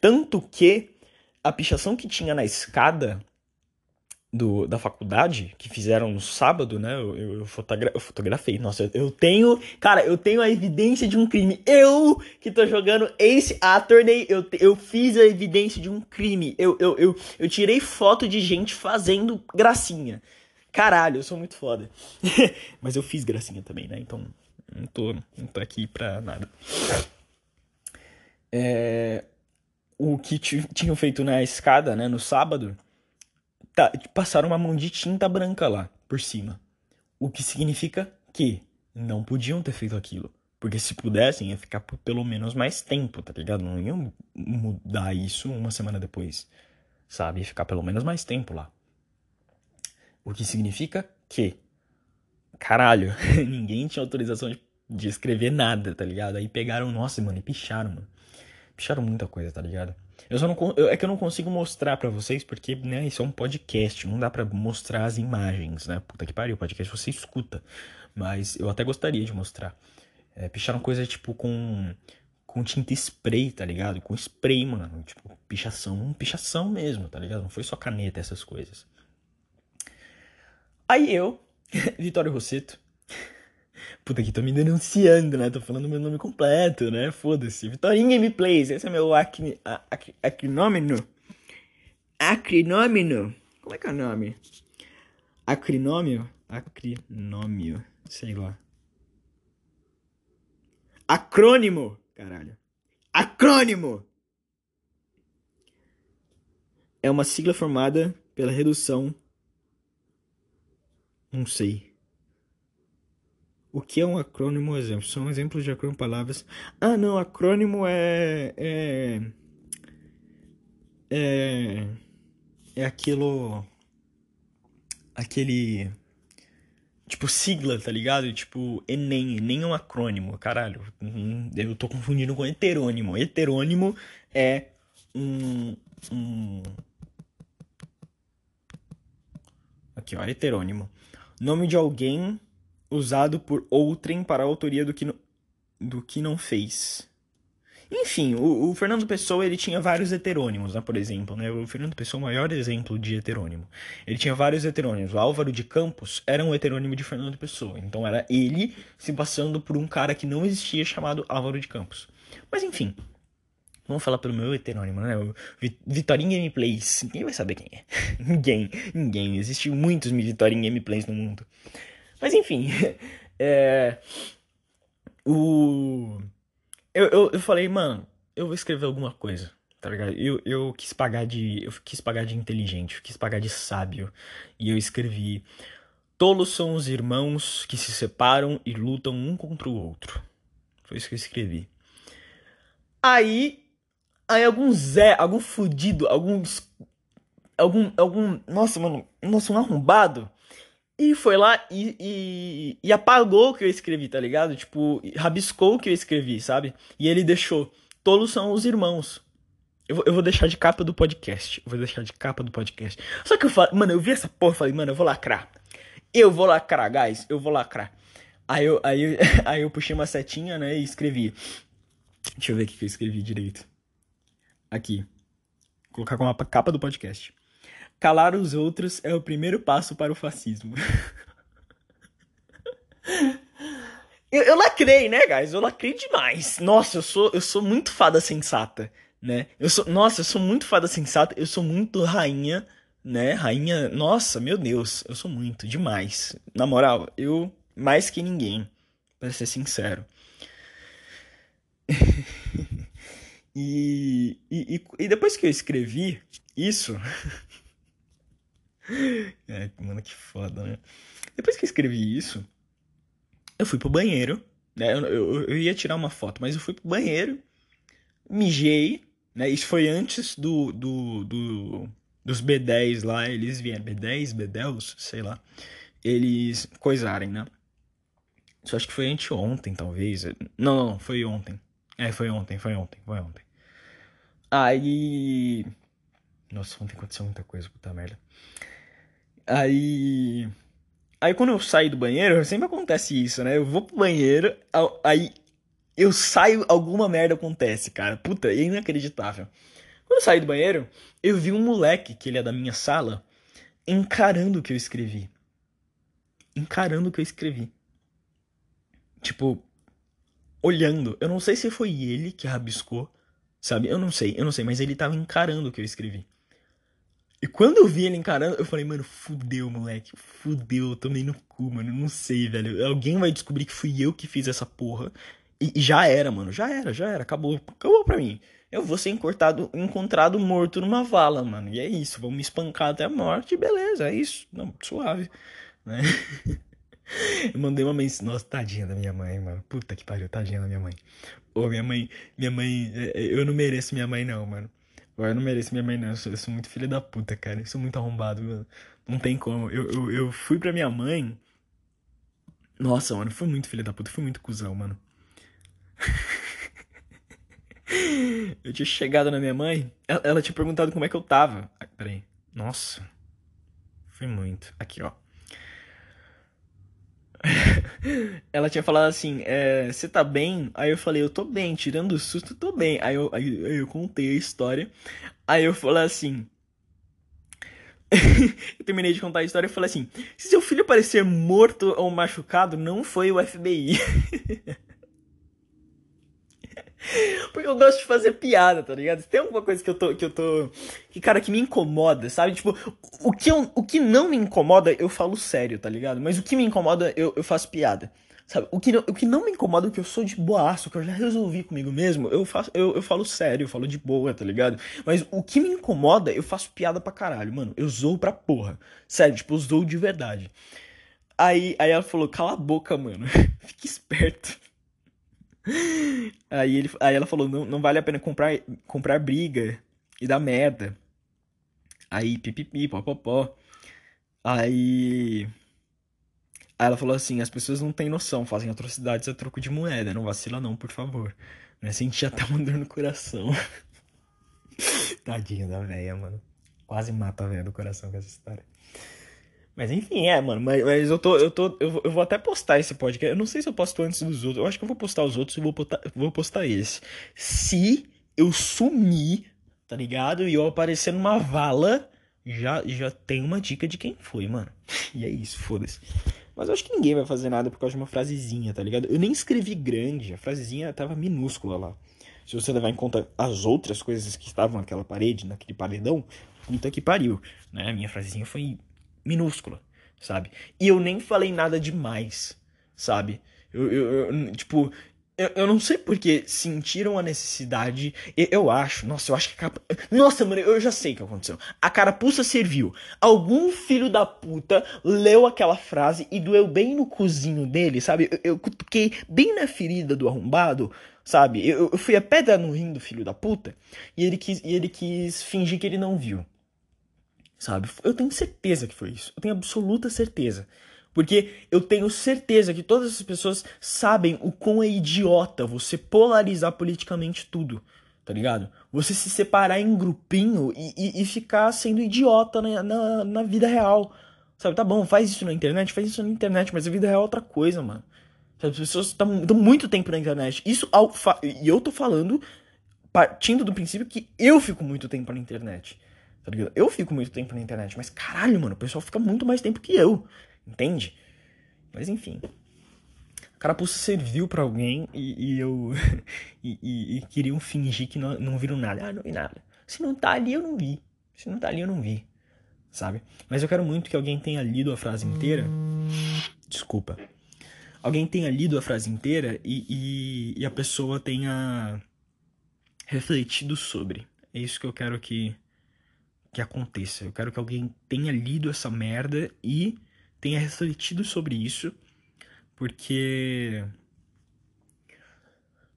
Tanto que a pichação que tinha na escada do, da faculdade, que fizeram no sábado, né? Eu, eu, eu, fotogra eu fotografei. Nossa, eu, tenho. Cara, eu tenho a evidência de um crime. Eu que tô jogando Ace Attorney, eu, eu fiz a evidência de um crime. Eu, eu, eu, eu tirei foto de gente fazendo gracinha. Caralho, eu sou muito foda. Mas eu fiz gracinha também, né? Então, não tô, não tô aqui pra nada. É, o que tinham feito na escada, né, no sábado, tá, passaram uma mão de tinta branca lá, por cima. O que significa que não podiam ter feito aquilo. Porque se pudessem, ia ficar por pelo menos mais tempo, tá ligado? Não iam mudar isso uma semana depois, sabe? Ia ficar pelo menos mais tempo lá. O que significa que caralho, ninguém tinha autorização de, de escrever nada, tá ligado? Aí pegaram, nossa, mano, e picharam, mano. Picharam muita coisa, tá ligado? Eu só não eu, é que eu não consigo mostrar para vocês porque, né, isso é um podcast, não dá para mostrar as imagens, né? Puta que pariu, podcast você escuta. Mas eu até gostaria de mostrar. É, picharam coisa tipo com com tinta spray, tá ligado? Com spray, mano, tipo, pichação, pichação mesmo, tá ligado? Não foi só caneta essas coisas. Aí eu, Vitório Rosseto, Puta que tô me denunciando, né? Tô falando meu nome completo, né? Foda-se. Vitorinha Gameplays, esse é meu acri, ac, acrinômeno. Acrinômeno? Como é que é o nome? Acrinômio? Acrinômio, sei lá. Acrônimo, caralho. Acrônimo! É uma sigla formada pela redução. Não sei. O que é um acrônimo exemplo? São exemplos de acrônimo palavras. Ah, não, acrônimo é. É. É, é aquilo. Aquele. Tipo, sigla, tá ligado? Tipo, Enem. Enem é um acrônimo, caralho. Eu tô confundindo com heterônimo. Heterônimo é um. um... Aqui, ó, heterônimo. Nome de alguém usado por outrem para a autoria do que, no, do que não fez. Enfim, o, o, Fernando Pessoa ele tinha vários heterônimos, né, por exemplo. Né? O Fernando Pessoa é o maior exemplo de heterônimo. Ele tinha vários heterônimos. O Álvaro de Campos era um heterônimo de Fernando Pessoa. Então era ele se passando por um cara que não existia chamado Álvaro de Campos. Mas enfim, vamos falar pelo meu heterônimo, né? O Gameplays. Ninguém vai saber quem é. ninguém, ninguém. Existem muitos Vitorinha Gameplays no mundo. Mas enfim, é, o eu, eu, eu falei, mano, eu vou escrever alguma coisa, tá ligado? Eu, eu quis pagar de eu quis pagar de inteligente, eu quis pagar de sábio e eu escrevi Tolos são os irmãos que se separam e lutam um contra o outro. Foi isso que eu escrevi. Aí, aí algum Zé, algum fudido, algum algum algum, nossa, mano, nossa, um arrombado e foi lá e, e, e, apagou o que eu escrevi, tá ligado? Tipo, rabiscou o que eu escrevi, sabe? E ele deixou. Tolos são os irmãos. Eu eu vou deixar de capa do podcast. Eu vou deixar de capa do podcast. Só que eu falei, mano, eu vi essa porra e falei, mano, eu vou lacrar. Eu vou lacrar, guys. Eu vou lacrar. Aí eu, aí, eu, aí eu puxei uma setinha, né, e escrevi. Deixa eu ver o que eu escrevi direito. Aqui. Vou colocar como a capa do podcast. Calar os outros é o primeiro passo para o fascismo. eu, eu lacrei, né, guys? Eu lacrei demais. Nossa, eu sou, eu sou muito fada sensata, né? Eu sou, nossa, eu sou muito fada sensata. Eu sou muito rainha, né? Rainha, nossa, meu Deus, eu sou muito demais. Na moral, eu mais que ninguém, para ser sincero. e, e, e depois que eu escrevi isso, É, mano, que foda, né? Depois que eu escrevi isso, eu fui pro banheiro, né? Eu, eu, eu, ia tirar uma foto, mas eu fui pro banheiro, mijei, né? Isso foi antes do, do, do dos B10 lá, eles vieram, B10, B10, sei lá, eles coisarem, né? Isso acho que foi anteontem, talvez. Não, não, foi ontem. É, foi ontem, foi ontem, foi ontem. Aí. Nossa, ontem aconteceu muita coisa, puta merda. Aí. Aí quando eu saio do banheiro, sempre acontece isso, né? Eu vou pro banheiro, aí eu saio, alguma merda acontece, cara. Puta, é inacreditável. Quando eu saí do banheiro, eu vi um moleque, que ele é da minha sala, encarando o que eu escrevi. Encarando o que eu escrevi. Tipo, olhando. Eu não sei se foi ele que rabiscou, sabe? Eu não sei, eu não sei, mas ele tava encarando o que eu escrevi. E quando eu vi ele encarando, eu falei, mano, fudeu, moleque. Fudeu, eu tomei no cu, mano. Não sei, velho. Alguém vai descobrir que fui eu que fiz essa porra. E, e já era, mano. Já era, já era. Acabou. Acabou pra mim. Eu vou ser encortado, encontrado morto numa vala, mano. E é isso. Vão me espancar até a morte. Beleza, é isso. Não, suave. Né? Eu mandei uma mensagem. Nossa, tadinha da minha mãe, mano. Puta que pariu, tadinha da minha mãe. Ô, minha mãe. Minha mãe. É, é, eu não mereço minha mãe, não, mano. Eu não mereço minha mãe, não. Eu sou, eu sou muito filho da puta, cara. Eu sou muito arrombado, mano. Não tem como. Eu, eu, eu fui pra minha mãe. Nossa, mano, foi muito filho da puta, foi muito cuzão, mano. eu tinha chegado na minha mãe, ela, ela, tinha perguntado como é que eu tava. Peraí. Nossa. Foi muito. Aqui, ó. ela tinha falado assim, é, você tá bem? Aí eu falei, eu tô bem, tirando o susto, tô bem. Aí eu, aí, aí eu contei a história. Aí eu falei assim. eu terminei de contar a história e falei assim: se seu filho parecer morto ou machucado, não foi o FBI. Porque eu gosto de fazer piada, tá ligado? Tem alguma coisa que eu tô. Que eu tô. Que, cara, que me incomoda, sabe? Tipo, o que, eu, o que não me incomoda, eu falo sério, tá ligado? Mas o que me incomoda, eu, eu faço piada. Sabe? O que, não, o que não me incomoda é que eu sou de boaço, que eu já resolvi comigo mesmo. Eu, faço, eu, eu falo sério, eu falo de boa, tá ligado? Mas o que me incomoda, eu faço piada pra caralho, mano. Eu zoo pra porra. Sério, tipo, eu zoo de verdade. Aí, aí ela falou, cala a boca, mano. Fique esperto. Aí, ele, aí ela falou, não, não vale a pena comprar, comprar briga e dar merda. Aí, pipipi, popopó. Aí... Aí ela falou assim, as pessoas não têm noção, fazem atrocidades a troco de moeda, não vacila não, por favor. Né? Senti até uma dor no coração. Tadinha da velha, mano. Quase mata a velha do coração com essa história. Mas enfim, é, mano. Mas, mas eu tô. Eu tô. Eu, eu, vou até postar esse podcast. Eu não sei se eu posto antes dos outros. Eu acho que eu vou postar os outros e vou postar, vou postar esse. Se eu sumir, tá ligado? E eu aparecer numa vala, já, já tem uma dica de quem foi, mano. E é isso, foda-se. Mas eu acho que ninguém vai fazer nada por causa de uma frasezinha, tá ligado? Eu nem escrevi grande, a frasezinha tava minúscula lá. Se você levar em conta as outras coisas que estavam naquela parede, naquele paredão, puta que pariu, né? A minha frasezinha foi minúscula, sabe? E eu nem falei nada demais, sabe? Eu, eu, eu tipo, eu, eu não sei porque sentiram a necessidade. Eu, eu, acho, nossa, eu acho que a capa. Nossa, mano, eu já sei o que aconteceu. A carapuça serviu. Algum filho da puta leu aquela frase e doeu bem no cozinho dele, sabe? Eu, eu cutuquei bem na ferida do arrombado, sabe? Eu, eu fui a pedra no rim do filho da puta e ele quis, e ele quis fingir que ele não viu sabe? Eu tenho certeza que foi isso. Eu tenho absoluta certeza. Porque eu tenho certeza que todas as pessoas sabem o quão é idiota você polarizar politicamente tudo, tá ligado? Você se separar em grupinho e, e, e ficar sendo idiota na, na, na, vida real. Sabe, tá bom, faz isso na internet, faz isso na internet, mas a vida real é outra coisa, mano. Sabe, as pessoas estão muito tempo na internet. Isso, e eu tô falando partindo do princípio que eu fico muito tempo na internet. Tá ligado? Eu fico muito tempo na internet, mas caralho, mano, o pessoal fica muito mais tempo que eu. Entende? Mas enfim. A carapuça serviu para alguém e, e eu. e, e, e, queriam fingir que não, não viram nada. Ah, não vi nada. Se não tá ali, eu não vi. Se não tá ali, eu não vi. Sabe? Mas eu quero muito que alguém tenha lido a frase inteira. Desculpa. Alguém tenha lido a frase inteira e, e, e a pessoa tenha refletido sobre. É isso que eu quero que que aconteça. Eu quero que alguém tenha lido essa merda e tenha refletido sobre isso. Porque.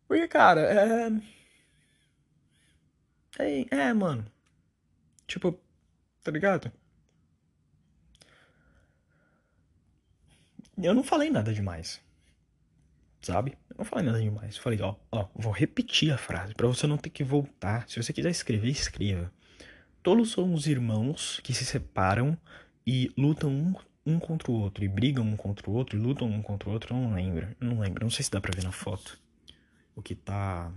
Porque, cara, é. É, é mano. Tipo, tá ligado? Eu não falei nada demais. Sabe? Eu não falei nada demais. Falei, ó, ó, vou repetir a frase para você não ter que voltar. Se você quiser escrever, escreva. Todos somos irmãos que se separam e lutam um, um contra o outro, e brigam um contra o outro, e lutam um contra o outro, não lembro. Não lembro, não sei se dá pra ver na foto. O que tá.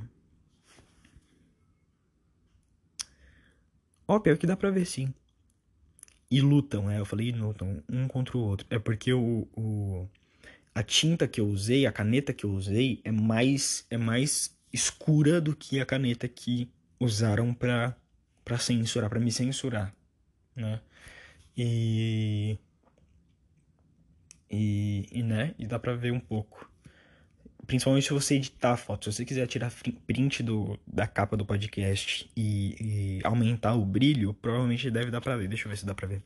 Ó, pior que dá pra ver sim. E lutam, é, eu falei lutam um contra o outro. É porque o, o, a tinta que eu usei, a caneta que eu usei, é mais, é mais escura do que a caneta que usaram pra para censurar, para me censurar, né? E, e, e né? E dá para ver um pouco. Principalmente se você editar a foto. Se você quiser tirar print do, da capa do podcast e, e aumentar o brilho, provavelmente deve dar pra ver. Deixa eu ver se dá pra ver.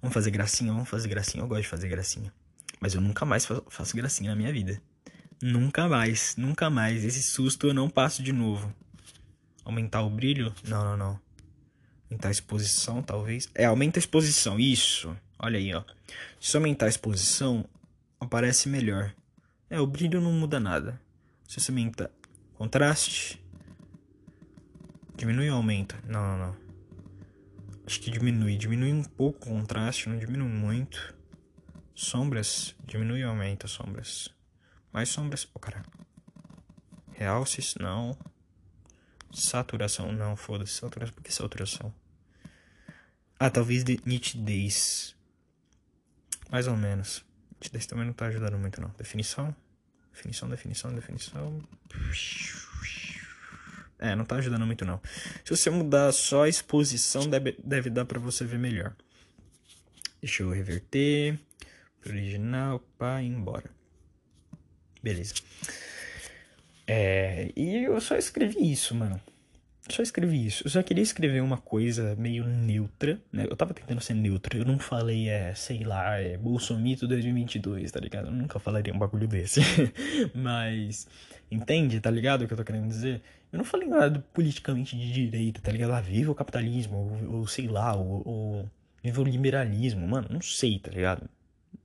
Vamos fazer gracinha, vamos fazer gracinha. Eu gosto de fazer gracinha. Mas eu nunca mais faço gracinha na minha vida. Nunca mais, nunca mais. Esse susto eu não passo de novo. Aumentar o brilho? Não, não, não. Aumentar a exposição, talvez. É, aumenta a exposição. Isso. Olha aí, ó. Se aumentar a exposição, aparece melhor. É, o brilho não muda nada. Se você aumenta contraste, diminui ou aumenta? Não, não, não. Acho que diminui. Diminui um pouco o contraste, não diminui muito. Sombras, diminui ou aumenta sombras? Mais sombras. Oh, caralho. Realces, não. Saturação, não, foda-se. Saturação, por que saturação? Ah, talvez de nitidez. Mais ou menos. Nitidez também não tá ajudando muito, não. Definição. Definição, definição, definição. É, não tá ajudando muito, não. Se você mudar só a exposição, deve, deve dar pra você ver melhor. Deixa eu reverter. Original, pá, embora. Beleza. É, e eu só escrevi isso, mano. Só escrevi isso. Eu só queria escrever uma coisa meio neutra, né? Eu tava tentando ser neutro. Eu não falei, é, sei lá, é Bolsomito 2022, tá ligado? Eu nunca falaria um bagulho desse. Mas, entende, tá ligado o que eu tô querendo dizer? Eu não falei nada politicamente de direita, tá ligado? Ah, viva o capitalismo, ou, ou sei lá, ou, ou viva o liberalismo. Mano, não sei, tá ligado?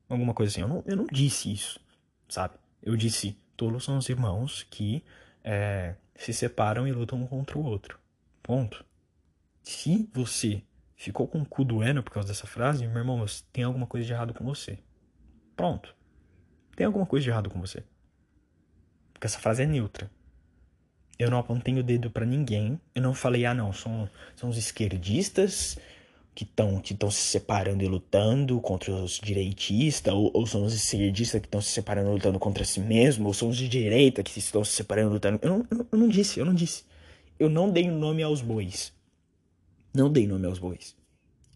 Alguma coisa assim. Eu não, eu não disse isso, sabe? Eu disse Tolos são os irmãos que é, se separam e lutam um contra o outro. Ponto. Se você ficou com o cu doendo por causa dessa frase, meu irmão, tem alguma coisa de errado com você. Pronto. Tem alguma coisa de errado com você. Porque essa frase é neutra. Eu não apontei o dedo para ninguém. Eu não falei, ah, não, são, são os esquerdistas que estão que se separando e lutando contra os direitistas, ou, ou são os esquerdistas que estão se separando e lutando contra si mesmo, ou são os de direita que estão se separando e lutando. Eu não, eu, eu não disse, eu não disse. Eu não dei nome aos bois. Não dei nome aos bois.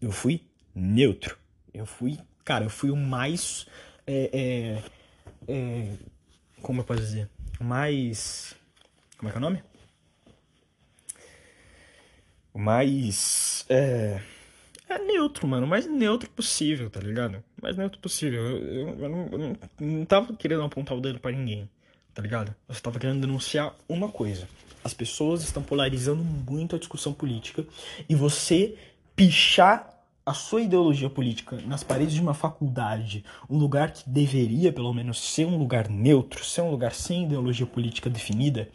Eu fui neutro. Eu fui, cara, eu fui o mais. É, é, é, como eu posso dizer? O mais. Como é que é o nome? O mais. É, é neutro, mano. Mais neutro possível, tá ligado? Mais neutro possível. Eu, eu, eu, não, eu, não, não, tava querendo apontar o dedo para ninguém, tá ligado? Eu só tava querendo denunciar uma coisa. As pessoas estão polarizando muito a discussão política e você pichar a sua ideologia política nas paredes de uma faculdade, um lugar que deveria, pelo menos, ser um lugar neutro, ser um lugar sem ideologia política definida,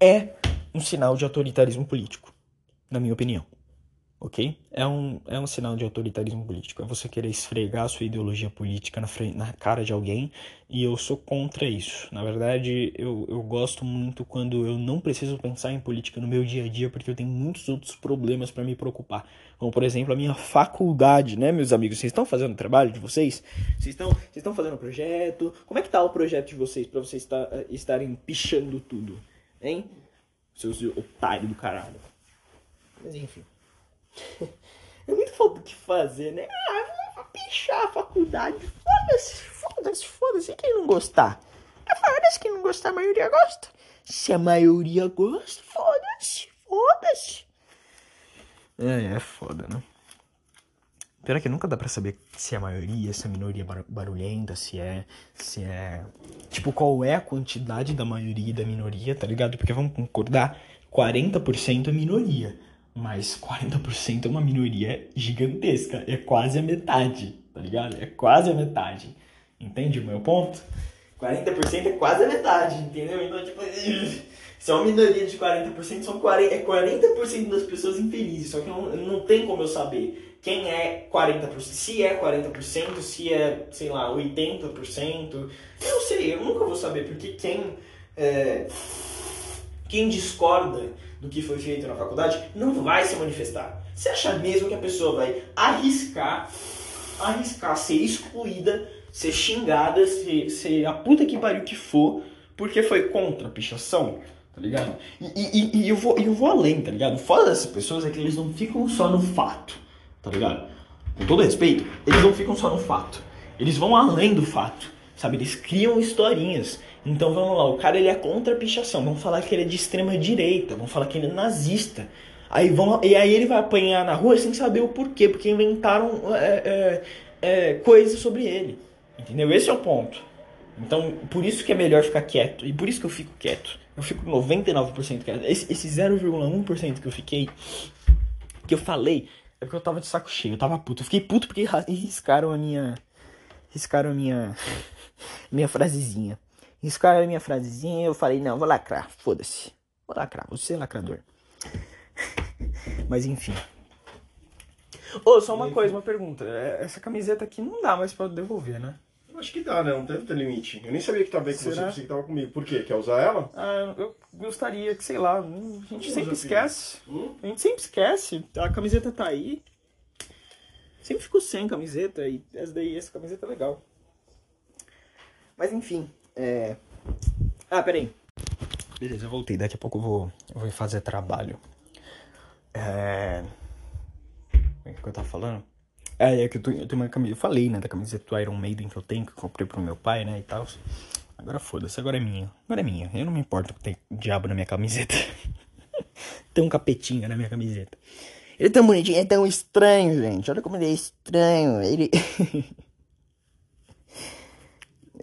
é um sinal de autoritarismo político, na minha opinião ok? É um, é um sinal de autoritarismo político. É você querer esfregar a sua ideologia política na, frente, na cara de alguém e eu sou contra isso. Na verdade, eu, eu gosto muito quando eu não preciso pensar em política no meu dia a dia porque eu tenho muitos outros problemas para me preocupar. Como, por exemplo, a minha faculdade, né, meus amigos? Vocês estão fazendo o trabalho de vocês? Vocês estão, vocês estão fazendo o projeto? Como é que tá o projeto de vocês para vocês estar, eh, estarem pichando tudo? Hein? Seus otários do caralho. Mas enfim. É muito falta o que fazer, né? Ah, vou pichar a faculdade. Foda-se, foda-se, foda-se. Quem não gostar? É foda-se, quem não gostar, a maioria gosta. Se a maioria gosta, foda-se, foda-se. É, é foda, né? Pior que nunca dá pra saber se é a maioria, se é a minoria barulhenta, se é. Se é. Tipo, qual é a quantidade da maioria e da minoria, tá ligado? Porque vamos concordar, 40% é minoria. Mas 40% é uma minoria gigantesca. É quase a metade, tá ligado? É quase a metade. Entende o meu ponto? 40% é quase a metade, entendeu? Então, tipo, se é uma minoria de 40%, são 40, é 40% das pessoas infelizes. Só que não, não tem como eu saber quem é 40%, se é 40%, se é, sei lá, 80%. Eu não sei, eu nunca vou saber, porque quem, é, quem discorda do que foi feito na faculdade, não vai se manifestar. Você acha mesmo que a pessoa vai arriscar, arriscar ser excluída, ser xingada, ser, ser a puta que pariu que for, porque foi contra a pichação? Tá ligado? E, e, e eu, vou, eu vou além, tá ligado? Foda dessas pessoas é que eles não ficam só no fato, tá ligado? Com todo respeito, eles não ficam só no fato. Eles vão além do fato, sabe? Eles criam historinhas então vamos lá, o cara ele é contra a pichação. Vamos falar que ele é de extrema direita, vamos falar que ele é nazista. Aí vão, e aí ele vai apanhar na rua sem saber o porquê, porque inventaram é, é, é, coisas sobre ele. Entendeu? Esse é o ponto. Então, por isso que é melhor ficar quieto. E por isso que eu fico quieto. Eu fico 99% quieto. Esse, esse 0,1% que eu fiquei, que eu falei, é porque eu tava de saco cheio, eu tava puto. Eu fiquei puto porque riscaram a minha riscaram minha minha frasezinha. Riscaram a minha frasezinha e eu falei, não, vou lacrar, foda-se. Vou lacrar, vou ser lacrador. Mas enfim. Ô, oh, só uma coisa, uma pergunta. É, essa camiseta aqui não dá mais pra devolver, né? Eu acho que dá, né? Não deve ter limite. Eu nem sabia que tava bem com você, pensei que tava comigo. Por quê? Quer usar ela? Ah, eu gostaria que, sei lá, a gente sempre esquece. Hum? A gente sempre esquece. A camiseta tá aí. Sempre fico sem camiseta e essa daí, essa camiseta é legal. Mas enfim, é... Ah, peraí. Beleza, eu voltei. Daqui a pouco eu vou, eu vou fazer trabalho. É... O que eu tava falando? É, é que eu, tô, eu tenho uma camiseta. Eu falei, né, da camiseta do Iron Maiden que eu tenho, que eu comprei pro meu pai, né, e tal. Agora foda-se, agora é minha. Agora é minha. Eu não me importo que tem diabo na minha camiseta. tem um capetinho na minha camiseta. Ele é tão bonitinho, é tão estranho, gente. Olha como ele é estranho. Ele.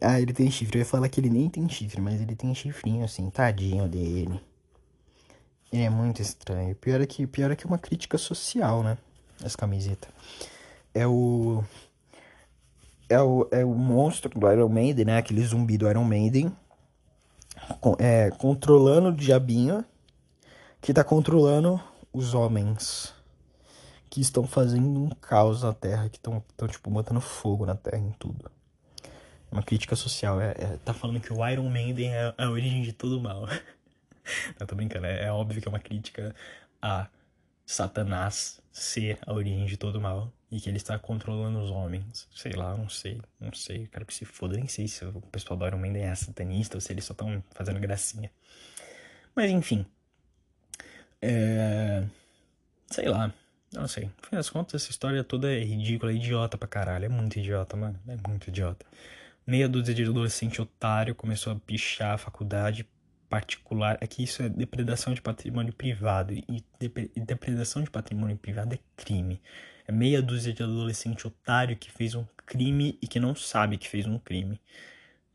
ah, ele tem chifre. Eu ia falar que ele nem tem chifre, mas ele tem chifrinho assim, tadinho dele. Ele é muito estranho. Pior é que, pior é que é uma crítica social, né? Essa camiseta. É o. É o, é o monstro do Iron Maiden, né? Aquele zumbi do Iron Maiden. É, controlando o diabinho. Que tá controlando os homens que estão fazendo um caos na Terra, que estão, tipo, botando fogo na Terra em tudo. Uma crítica social. É, é, tá falando que o Iron Maiden é a origem de todo mal. Não, tô brincando. É, é, óbvio que é uma crítica a Satanás ser a origem de todo mal. E que ele está controlando os homens. Sei lá, não sei. Não sei. Quero que se foda. Nem sei se o pessoal do Iron Maiden é satanista ou se eles só estão fazendo gracinha. Mas enfim. É... Sei lá. Não sei. No fim das contas, essa história toda é ridícula, é idiota pra caralho. É muito idiota, mano. É muito idiota. Meia dúzia de adolescente otário começou a pichar a faculdade particular. É que isso é depredação de patrimônio privado. E depredação de patrimônio privado é crime. É meia dúzia de adolescente otário que fez um crime e que não sabe que fez um crime.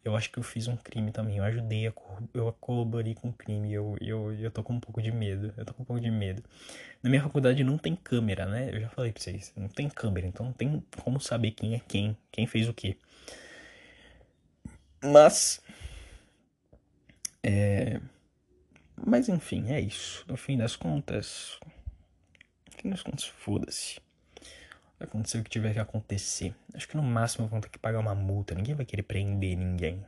Eu acho que eu fiz um crime também. Eu ajudei, a eu colaborei com o crime. Eu, eu, eu tô com um pouco de medo. Eu tô com um pouco de medo. Na minha faculdade não tem câmera, né? Eu já falei pra vocês. Não tem câmera, então não tem como saber quem é quem, quem fez o quê. Mas. É. Mas enfim, é isso. No fim das contas. No fim das contas, foda-se. Vai acontecer o que tiver que acontecer. Acho que no máximo vão ter que pagar uma multa. Ninguém vai querer prender ninguém.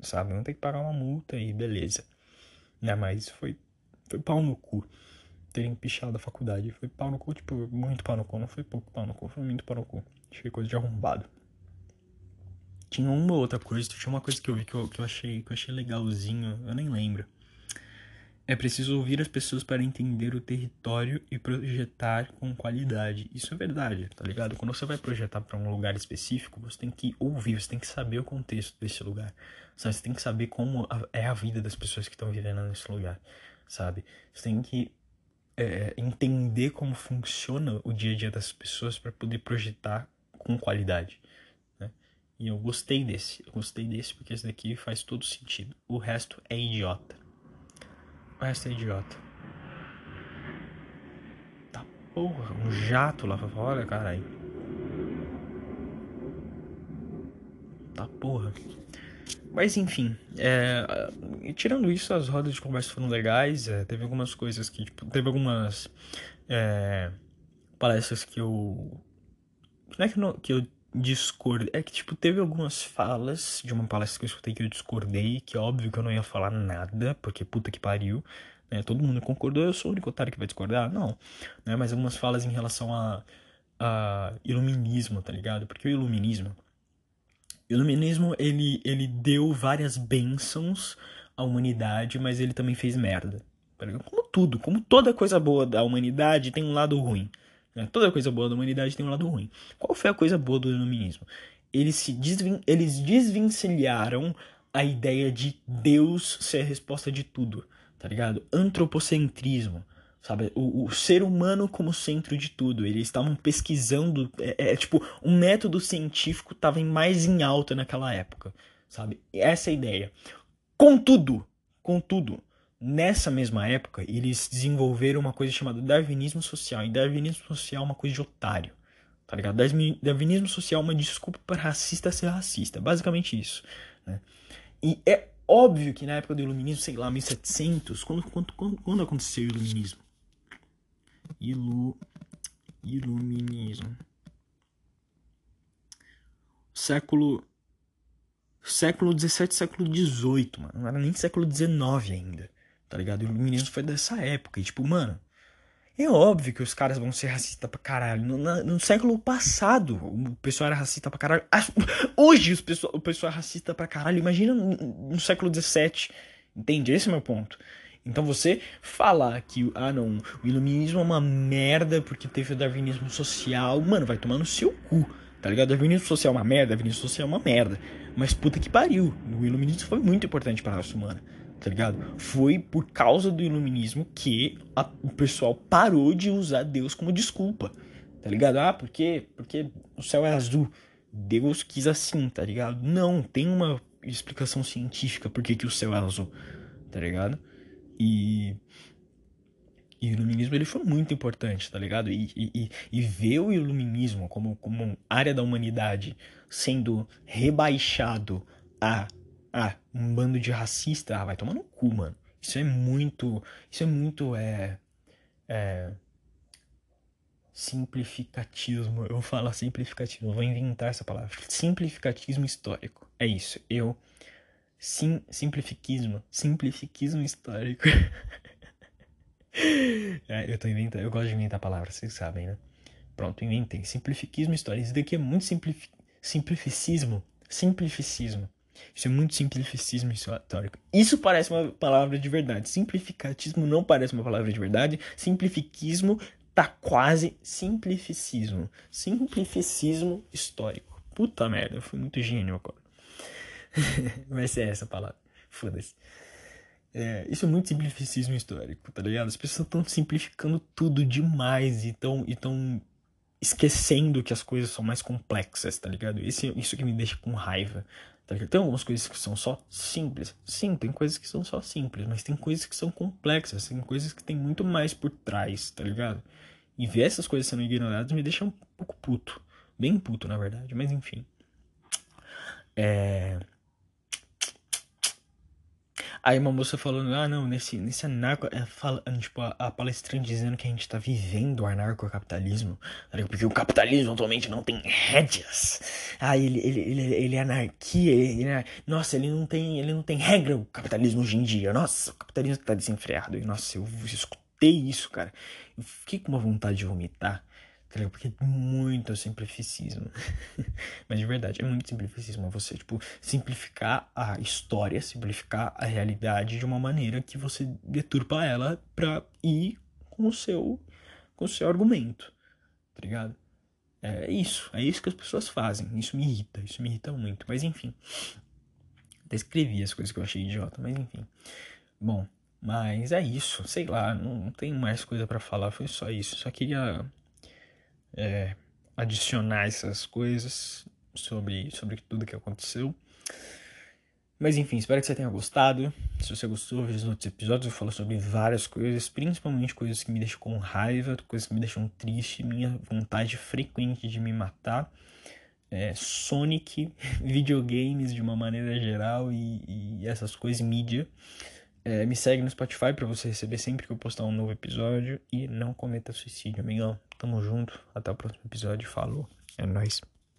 Sabe? Vão ter que pagar uma multa e beleza. Né? Mas foi, foi pau no cu. Terem pichado a faculdade. Foi pau no cu, tipo, muito pau no cu. Não foi pouco pau no cu, foi muito pau no cu. Achei coisa de arrombado. Tinha uma outra coisa, tinha uma coisa que eu vi que eu, que eu, achei, que eu achei legalzinho, eu nem lembro. É preciso ouvir as pessoas para entender o território e projetar com qualidade. Isso é verdade, tá ligado? Quando você vai projetar para um lugar específico, você tem que ouvir, você tem que saber o contexto desse lugar. Sabe? Você tem que saber como é a vida das pessoas que estão vivendo nesse lugar, sabe? Você tem que é, entender como funciona o dia a dia das pessoas para poder projetar com qualidade. E eu gostei desse, eu gostei desse porque esse daqui faz todo sentido. O resto é idiota. O resto é idiota. Tá porra, um jato lá fora, caralho. Tá porra. Mas enfim, é, tirando isso, as rodas de conversa foram legais. É, teve algumas coisas que, tipo, teve algumas é, palestras que eu. Não é que, não, que eu discordei. É que, tipo, teve algumas falas de uma palestra que eu escutei que eu discordei, que é óbvio que eu não ia falar nada, porque puta que pariu. Né? Todo mundo concordou, eu sou o único otário que vai discordar? Não. Né? Mas algumas falas em relação a, a iluminismo, tá ligado? Porque o iluminismo. O iluminismo, ele, ele deu várias bênçãos à humanidade, mas ele também fez merda. Tá como tudo, como toda coisa boa da humanidade tem um lado ruim. Né? Toda coisa boa da humanidade tem um lado ruim. Qual foi a coisa boa do iluminismo? Eles, se desvin eles desvencilharam a ideia de Deus ser a resposta de tudo, tá ligado? Antropocentrismo, sabe? O, o ser humano como centro de tudo. Eles estavam pesquisando, é, é, tipo, um método científico estava mais em alta naquela época, sabe? Essa é a ideia. Contudo, contudo, Nessa mesma época, eles desenvolveram uma coisa chamada darwinismo social. E darwinismo social é uma coisa de otário, tá ligado? Darwinismo social é uma desculpa para racista ser racista, basicamente isso, né? E é óbvio que na época do iluminismo, sei lá, 1700, quando, quando, quando, quando aconteceu o iluminismo? Ilu, iluminismo. Século século 17, século 18, mano. Não era nem século 19 ainda, tá ligado? O iluminismo foi dessa época. E, tipo, mano, é óbvio que os caras vão ser racistas pra caralho. No, no, no século passado, o pessoal era racista pra caralho. Hoje os pessoal, o pessoal é racista pra caralho. Imagina no, no século 17. Entende? Esse é o meu ponto. Então você falar que, ah não, o iluminismo é uma merda porque teve o darwinismo social, mano, vai tomar no seu cu, tá ligado? O darwinismo social é uma merda, o darwinismo social é uma merda. Mas puta que pariu, o iluminismo foi muito importante para a raça humana, tá ligado? Foi por causa do iluminismo que a, o pessoal parou de usar Deus como desculpa, tá ligado? Ah, por quê? Porque o céu é azul. Deus quis assim, tá ligado? Não, tem uma explicação científica por que, que o céu é azul, tá ligado? E, e o iluminismo ele foi muito importante, tá ligado? E, e, e ver o iluminismo como, como área da humanidade sendo rebaixado a, a um bando de racista, ah, vai tomar no cu, mano. Isso é muito. Isso é muito. É, é, simplificatismo. Eu vou falar simplificatismo, eu vou inventar essa palavra. Simplificatismo histórico. É isso. Eu Sim, simplifiquismo. Simplifiquismo histórico. é, eu tô inventando, eu gosto de inventar palavras, vocês sabem, né? Pronto, inventei. Simplifiquismo histórico. Isso daqui é muito simplifi simplificismo. Simplificismo. Isso é muito simplificismo histórico. Isso parece uma palavra de verdade. Simplificatismo não parece uma palavra de verdade. Simplifiquismo tá quase simplificismo. Simplificismo histórico. Puta merda, eu fui muito gênio agora. Vai ser essa palavra. Foda-se. É, isso é muito simplificismo histórico, tá ligado? As pessoas estão simplificando tudo demais e estão e tão esquecendo que as coisas são mais complexas, tá ligado? Isso, isso que me deixa com raiva. Tá? Tem algumas coisas que são só simples. Sim, tem coisas que são só simples, mas tem coisas que são complexas, tem coisas que tem muito mais por trás, tá ligado? E ver essas coisas sendo ignoradas me deixa um pouco puto. Bem puto, na verdade, mas enfim. É. Aí uma moça falando, ah não, nesse, nesse anarco, é, fala, tipo, a, a, palestrante dizendo que a gente tá vivendo o anarcocapitalismo, tá porque o capitalismo atualmente não tem rédeas. Ah, ele, ele, ele, ele é anarquia, ele, é, nossa, ele não tem, ele não tem regra o capitalismo hoje em dia. Nossa, o capitalismo tá desenfreado. E nossa, eu, eu escutei isso, cara. Eu fiquei com uma vontade de vomitar. Tá Porque é muito simplificismo. Mas de verdade, é muito simplificismo. É você, tipo, simplificar a história, simplificar a realidade de uma maneira que você deturpa ela pra ir com o seu, com o seu argumento. Tá ligado? É isso. É isso que as pessoas fazem. Isso me irrita. Isso me irrita muito. Mas enfim. Até escrevi as coisas que eu achei idiota. Mas enfim. Bom. Mas é isso. Sei lá. Não, tenho mais coisa para falar. Foi só isso. Só queria é, adicionar essas coisas sobre, sobre tudo que aconteceu. Mas enfim, espero que você tenha gostado. Se você gostou, veja os outros episódios. Eu falo sobre várias coisas, principalmente coisas que me deixam com raiva, coisas que me deixam triste, minha vontade frequente de me matar. É, Sonic, videogames de uma maneira geral e, e essas coisas, mídia. É, me segue no Spotify para você receber sempre que eu postar um novo episódio. E não cometa suicídio, amigão. Tamo junto. Até o próximo episódio. Falou. É nóis.